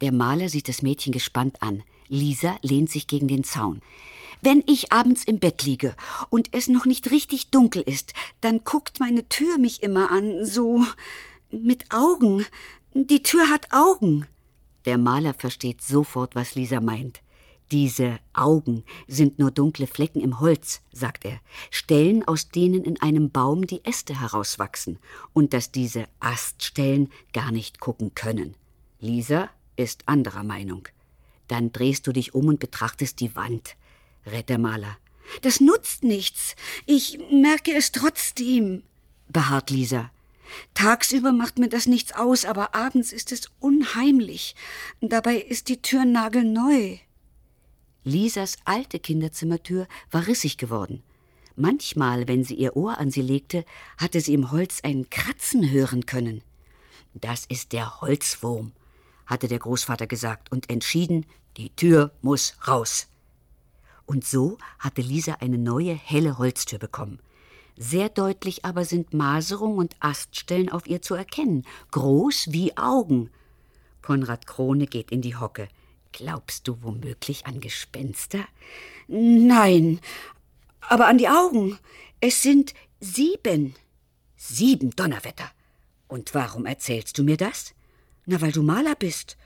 Der Maler sieht das Mädchen gespannt an. Lisa lehnt sich gegen den Zaun. Wenn ich abends im Bett liege und es noch nicht richtig dunkel ist, dann guckt meine Tür mich immer an, so mit Augen. Die Tür hat Augen. Der Maler versteht sofort, was Lisa meint. Diese Augen sind nur dunkle Flecken im Holz, sagt er, Stellen, aus denen in einem Baum die Äste herauswachsen, und dass diese Aststellen gar nicht gucken können. Lisa ist anderer Meinung. Dann drehst du dich um und betrachtest die Wand, rät der Maler. Das nutzt nichts. Ich merke es trotzdem, beharrt Lisa. Tagsüber macht mir das nichts aus, aber abends ist es unheimlich. Dabei ist die Tür nagelneu. Lisas alte Kinderzimmertür war rissig geworden. Manchmal, wenn sie ihr Ohr an sie legte, hatte sie im Holz ein Kratzen hören können. Das ist der Holzwurm, hatte der Großvater gesagt und entschieden, die Tür muss raus. Und so hatte Lisa eine neue, helle Holztür bekommen. Sehr deutlich aber sind Maserung und Aststellen auf ihr zu erkennen, groß wie Augen. Konrad Krone geht in die Hocke. Glaubst du womöglich an Gespenster? Nein, Aber an die Augen. Es sind sieben. Sieben Donnerwetter. Und warum erzählst du mir das? Na, weil du Maler bist.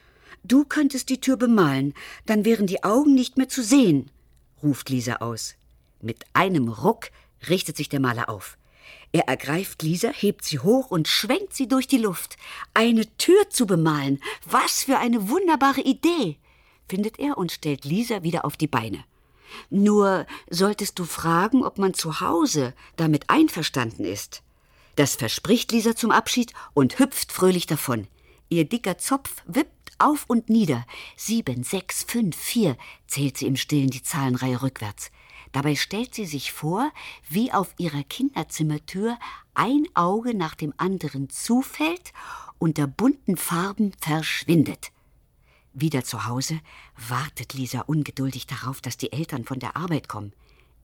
Du könntest die Tür bemalen, dann wären die Augen nicht mehr zu sehen, ruft Lisa aus. Mit einem Ruck richtet sich der Maler auf. Er ergreift Lisa, hebt sie hoch und schwenkt sie durch die Luft. Eine Tür zu bemalen. Was für eine wunderbare Idee, findet er und stellt Lisa wieder auf die Beine. Nur solltest du fragen, ob man zu Hause damit einverstanden ist. Das verspricht Lisa zum Abschied und hüpft fröhlich davon. Ihr dicker Zopf wippt auf und nieder. Sieben, sechs, fünf, vier, zählt sie im Stillen die Zahlenreihe rückwärts. Dabei stellt sie sich vor, wie auf ihrer Kinderzimmertür ein Auge nach dem anderen zufällt, unter bunten Farben verschwindet. Wieder zu Hause wartet Lisa ungeduldig darauf, dass die Eltern von der Arbeit kommen.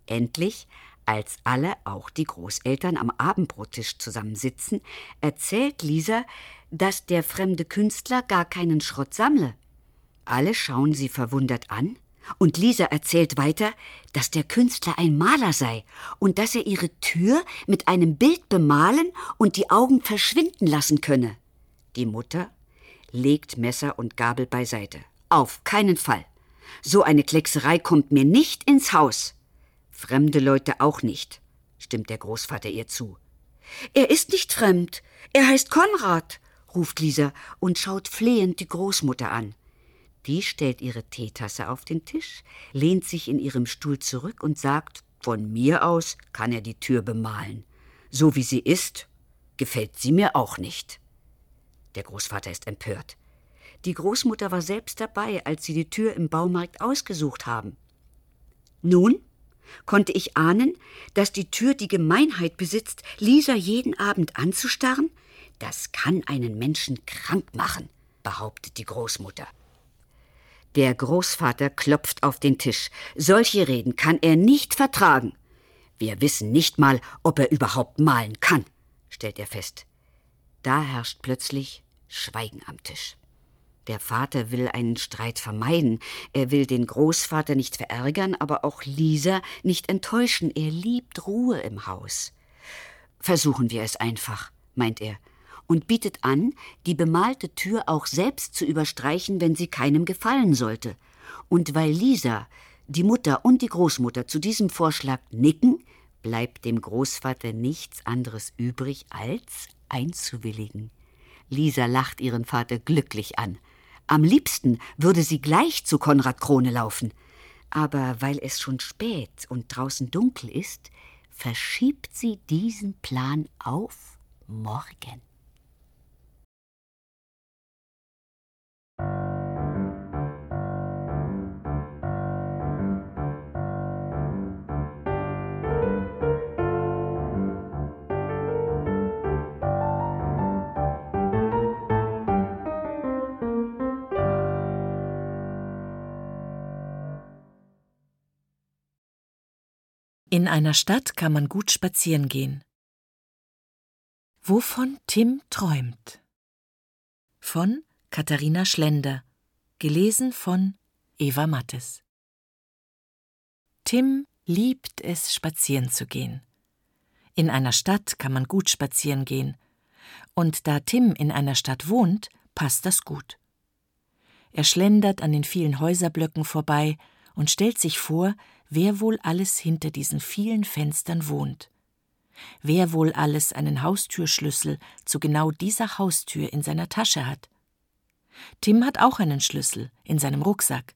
Endlich, als alle, auch die Großeltern, am Abendbrottisch zusammensitzen, erzählt Lisa, dass der fremde Künstler gar keinen Schrott sammle. Alle schauen sie verwundert an und Lisa erzählt weiter, dass der Künstler ein Maler sei und dass er ihre Tür mit einem Bild bemalen und die Augen verschwinden lassen könne. Die Mutter legt Messer und Gabel beiseite. Auf keinen Fall. So eine Kleckserei kommt mir nicht ins Haus. Fremde Leute auch nicht, stimmt der Großvater ihr zu. Er ist nicht fremd. Er heißt Konrad, ruft Lisa und schaut flehend die Großmutter an. Die stellt ihre Teetasse auf den Tisch, lehnt sich in ihrem Stuhl zurück und sagt, von mir aus kann er die Tür bemalen. So wie sie ist, gefällt sie mir auch nicht. Der Großvater ist empört. Die Großmutter war selbst dabei, als sie die Tür im Baumarkt ausgesucht haben. Nun konnte ich ahnen, dass die Tür die Gemeinheit besitzt, Lisa jeden Abend anzustarren? Das kann einen Menschen krank machen, behauptet die Großmutter. Der Großvater klopft auf den Tisch. Solche Reden kann er nicht vertragen. Wir wissen nicht mal, ob er überhaupt malen kann, stellt er fest. Da herrscht plötzlich Schweigen am Tisch. Der Vater will einen Streit vermeiden. Er will den Großvater nicht verärgern, aber auch Lisa nicht enttäuschen. Er liebt Ruhe im Haus. Versuchen wir es einfach, meint er und bietet an, die bemalte Tür auch selbst zu überstreichen, wenn sie keinem gefallen sollte. Und weil Lisa, die Mutter und die Großmutter zu diesem Vorschlag nicken, bleibt dem Großvater nichts anderes übrig, als einzuwilligen. Lisa lacht ihren Vater glücklich an. Am liebsten würde sie gleich zu Konrad Krone laufen. Aber weil es schon spät und draußen dunkel ist, verschiebt sie diesen Plan auf morgen. In einer Stadt kann man gut spazieren gehen. Wovon Tim träumt. Von Katharina Schlender. Gelesen von Eva Mattes. Tim liebt es, spazieren zu gehen. In einer Stadt kann man gut spazieren gehen. Und da Tim in einer Stadt wohnt, passt das gut. Er schlendert an den vielen Häuserblöcken vorbei und stellt sich vor, wer wohl alles hinter diesen vielen Fenstern wohnt. Wer wohl alles einen Haustürschlüssel zu genau dieser Haustür in seiner Tasche hat. Tim hat auch einen Schlüssel in seinem Rucksack.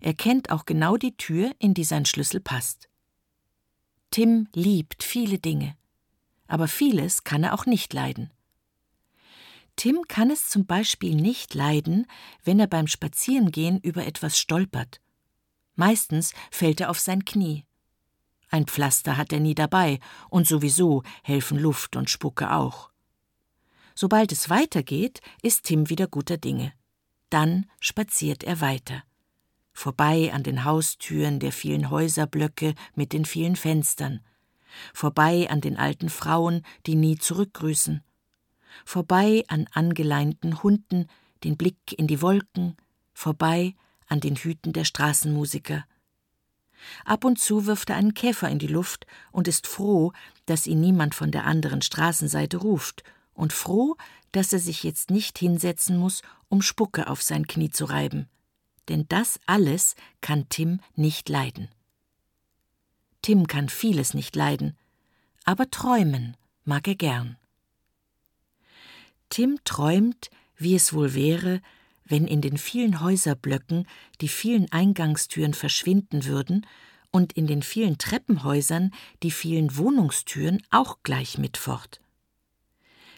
Er kennt auch genau die Tür, in die sein Schlüssel passt. Tim liebt viele Dinge, aber vieles kann er auch nicht leiden. Tim kann es zum Beispiel nicht leiden, wenn er beim Spazierengehen über etwas stolpert Meistens fällt er auf sein Knie. Ein Pflaster hat er nie dabei, und sowieso helfen Luft und Spucke auch. Sobald es weitergeht, ist Tim wieder guter Dinge. Dann spaziert er weiter. Vorbei an den Haustüren der vielen Häuserblöcke mit den vielen Fenstern. Vorbei an den alten Frauen, die nie zurückgrüßen. Vorbei an angeleinten Hunden, den Blick in die Wolken. Vorbei an den Hüten der Straßenmusiker. Ab und zu wirft er einen Käfer in die Luft und ist froh, dass ihn niemand von der anderen Straßenseite ruft, und froh, dass er sich jetzt nicht hinsetzen muss, um Spucke auf sein Knie zu reiben. Denn das alles kann Tim nicht leiden. Tim kann vieles nicht leiden, aber träumen mag er gern. Tim träumt, wie es wohl wäre, wenn in den vielen Häuserblöcken die vielen Eingangstüren verschwinden würden und in den vielen Treppenhäusern die vielen Wohnungstüren auch gleich mit fort.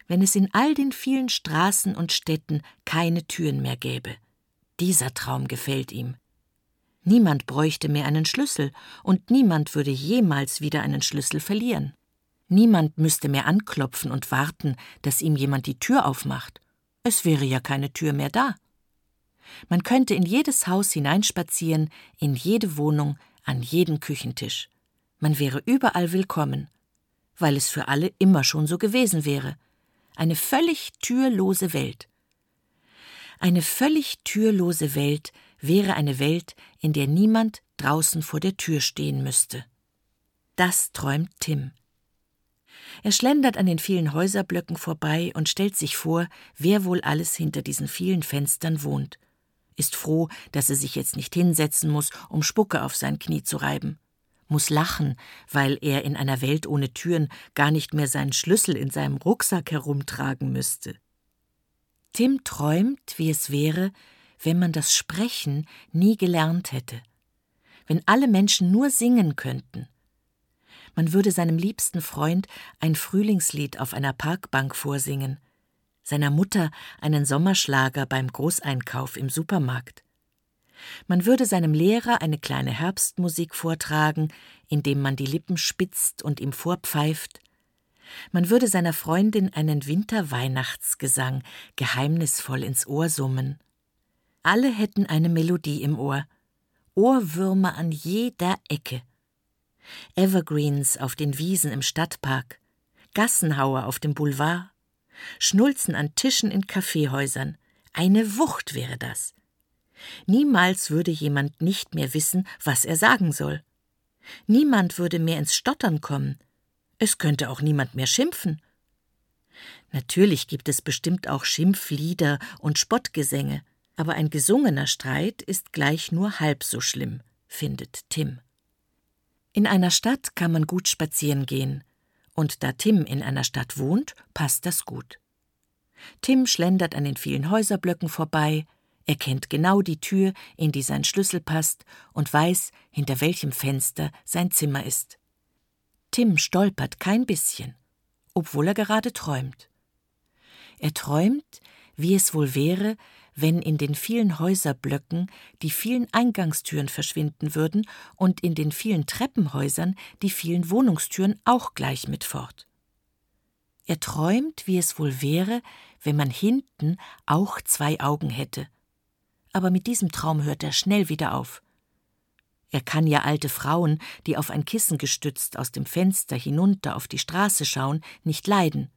Wenn es in all den vielen Straßen und Städten keine Türen mehr gäbe. Dieser Traum gefällt ihm. Niemand bräuchte mehr einen Schlüssel, und niemand würde jemals wieder einen Schlüssel verlieren. Niemand müsste mehr anklopfen und warten, dass ihm jemand die Tür aufmacht. Es wäre ja keine Tür mehr da. Man könnte in jedes Haus hineinspazieren, in jede Wohnung, an jeden Küchentisch. Man wäre überall willkommen, weil es für alle immer schon so gewesen wäre. Eine völlig türlose Welt. Eine völlig türlose Welt wäre eine Welt, in der niemand draußen vor der Tür stehen müsste. Das träumt Tim. Er schlendert an den vielen Häuserblöcken vorbei und stellt sich vor, wer wohl alles hinter diesen vielen Fenstern wohnt ist froh, dass er sich jetzt nicht hinsetzen muss, um Spucke auf sein Knie zu reiben, muss lachen, weil er in einer Welt ohne Türen gar nicht mehr seinen Schlüssel in seinem Rucksack herumtragen müsste. Tim träumt, wie es wäre, wenn man das Sprechen nie gelernt hätte, wenn alle Menschen nur singen könnten. Man würde seinem liebsten Freund ein Frühlingslied auf einer Parkbank vorsingen, seiner Mutter einen Sommerschlager beim Großeinkauf im Supermarkt. Man würde seinem Lehrer eine kleine Herbstmusik vortragen, indem man die Lippen spitzt und ihm vorpfeift. Man würde seiner Freundin einen Winterweihnachtsgesang geheimnisvoll ins Ohr summen. Alle hätten eine Melodie im Ohr, Ohrwürmer an jeder Ecke. Evergreens auf den Wiesen im Stadtpark, Gassenhauer auf dem Boulevard, Schnulzen an Tischen in Kaffeehäusern. Eine Wucht wäre das. Niemals würde jemand nicht mehr wissen, was er sagen soll. Niemand würde mehr ins Stottern kommen. Es könnte auch niemand mehr schimpfen. Natürlich gibt es bestimmt auch Schimpflieder und Spottgesänge, aber ein gesungener Streit ist gleich nur halb so schlimm, findet Tim. In einer Stadt kann man gut spazieren gehen, und da Tim in einer Stadt wohnt, passt das gut. Tim schlendert an den vielen Häuserblöcken vorbei, er kennt genau die Tür, in die sein Schlüssel passt, und weiß, hinter welchem Fenster sein Zimmer ist. Tim stolpert kein bisschen, obwohl er gerade träumt. Er träumt, wie es wohl wäre, wenn in den vielen Häuserblöcken die vielen Eingangstüren verschwinden würden und in den vielen Treppenhäusern die vielen Wohnungstüren auch gleich mit fort. Er träumt, wie es wohl wäre, wenn man hinten auch zwei Augen hätte. Aber mit diesem Traum hört er schnell wieder auf. Er kann ja alte Frauen, die auf ein Kissen gestützt aus dem Fenster hinunter auf die Straße schauen, nicht leiden.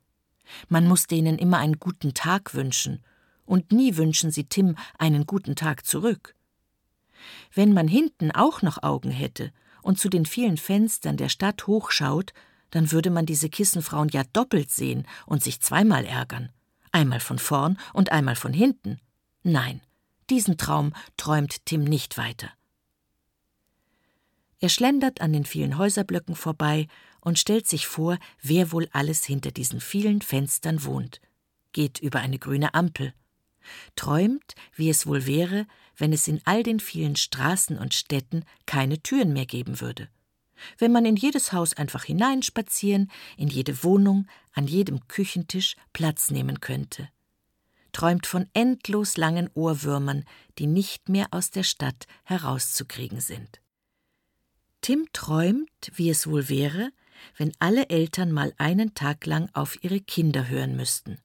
Man muss denen immer einen guten Tag wünschen und nie wünschen sie Tim einen guten Tag zurück. Wenn man hinten auch noch Augen hätte und zu den vielen Fenstern der Stadt hochschaut, dann würde man diese Kissenfrauen ja doppelt sehen und sich zweimal ärgern. Einmal von vorn und einmal von hinten. Nein, diesen Traum träumt Tim nicht weiter. Er schlendert an den vielen Häuserblöcken vorbei und stellt sich vor, wer wohl alles hinter diesen vielen Fenstern wohnt, geht über eine grüne Ampel, träumt, wie es wohl wäre, wenn es in all den vielen Straßen und Städten keine Türen mehr geben würde. Wenn man in jedes Haus einfach hineinspazieren, in jede Wohnung, an jedem Küchentisch Platz nehmen könnte. Träumt von endlos langen Ohrwürmern, die nicht mehr aus der Stadt herauszukriegen sind. Tim träumt, wie es wohl wäre, wenn alle Eltern mal einen Tag lang auf ihre Kinder hören müssten.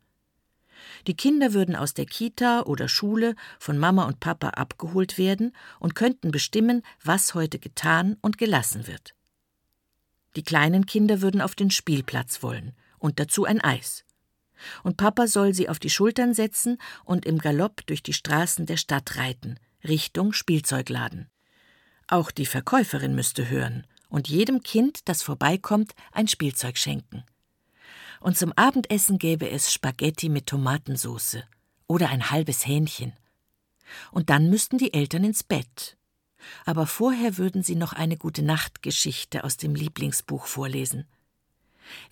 Die Kinder würden aus der Kita oder Schule von Mama und Papa abgeholt werden und könnten bestimmen, was heute getan und gelassen wird. Die kleinen Kinder würden auf den Spielplatz wollen und dazu ein Eis. Und Papa soll sie auf die Schultern setzen und im Galopp durch die Straßen der Stadt reiten, Richtung Spielzeugladen. Auch die Verkäuferin müsste hören und jedem Kind, das vorbeikommt, ein Spielzeug schenken. Und zum Abendessen gäbe es Spaghetti mit Tomatensauce oder ein halbes Hähnchen. Und dann müssten die Eltern ins Bett. Aber vorher würden sie noch eine gute Nachtgeschichte aus dem Lieblingsbuch vorlesen.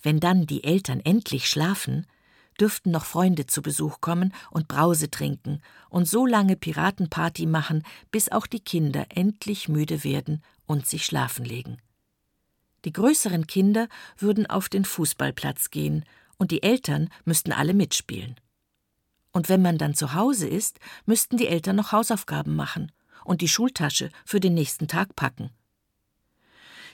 Wenn dann die Eltern endlich schlafen, dürften noch Freunde zu Besuch kommen und Brause trinken und so lange Piratenparty machen, bis auch die Kinder endlich müde werden und sich schlafen legen. Die größeren Kinder würden auf den Fußballplatz gehen und die Eltern müssten alle mitspielen. Und wenn man dann zu Hause ist, müssten die Eltern noch Hausaufgaben machen und die Schultasche für den nächsten Tag packen.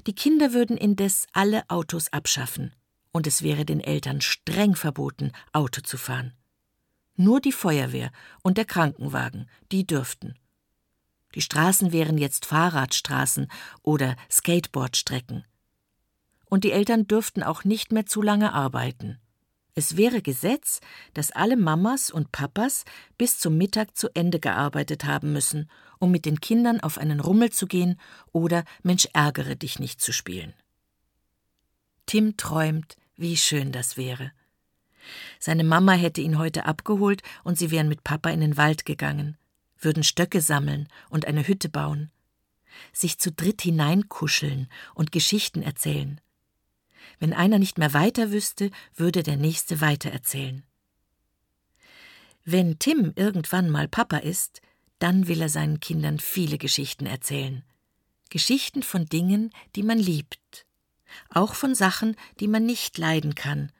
Die Kinder würden indes alle Autos abschaffen, und es wäre den Eltern streng verboten, Auto zu fahren. Nur die Feuerwehr und der Krankenwagen, die dürften. Die Straßen wären jetzt Fahrradstraßen oder Skateboardstrecken. Und die Eltern dürften auch nicht mehr zu lange arbeiten. Es wäre Gesetz, dass alle Mamas und Papas bis zum Mittag zu Ende gearbeitet haben müssen, um mit den Kindern auf einen Rummel zu gehen oder Mensch ärgere dich nicht zu spielen. Tim träumt, wie schön das wäre. Seine Mama hätte ihn heute abgeholt und sie wären mit Papa in den Wald gegangen, würden Stöcke sammeln und eine Hütte bauen, sich zu dritt hineinkuscheln und Geschichten erzählen. Wenn einer nicht mehr weiter wüsste, würde der nächste weitererzählen. Wenn Tim irgendwann mal Papa ist, dann will er seinen Kindern viele Geschichten erzählen. Geschichten von Dingen, die man liebt. Auch von Sachen, die man nicht leiden kann.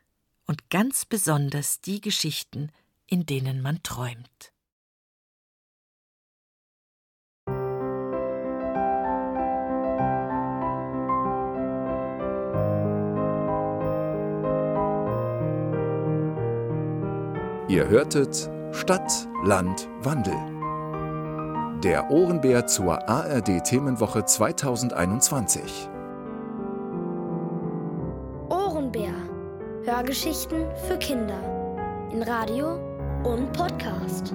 Und ganz besonders die Geschichten, in denen man träumt. Ihr hörtet Stadt, Land, Wandel. Der Ohrenbär zur ARD Themenwoche 2021. Ohrenbär. Hörgeschichten für Kinder. In Radio und Podcast.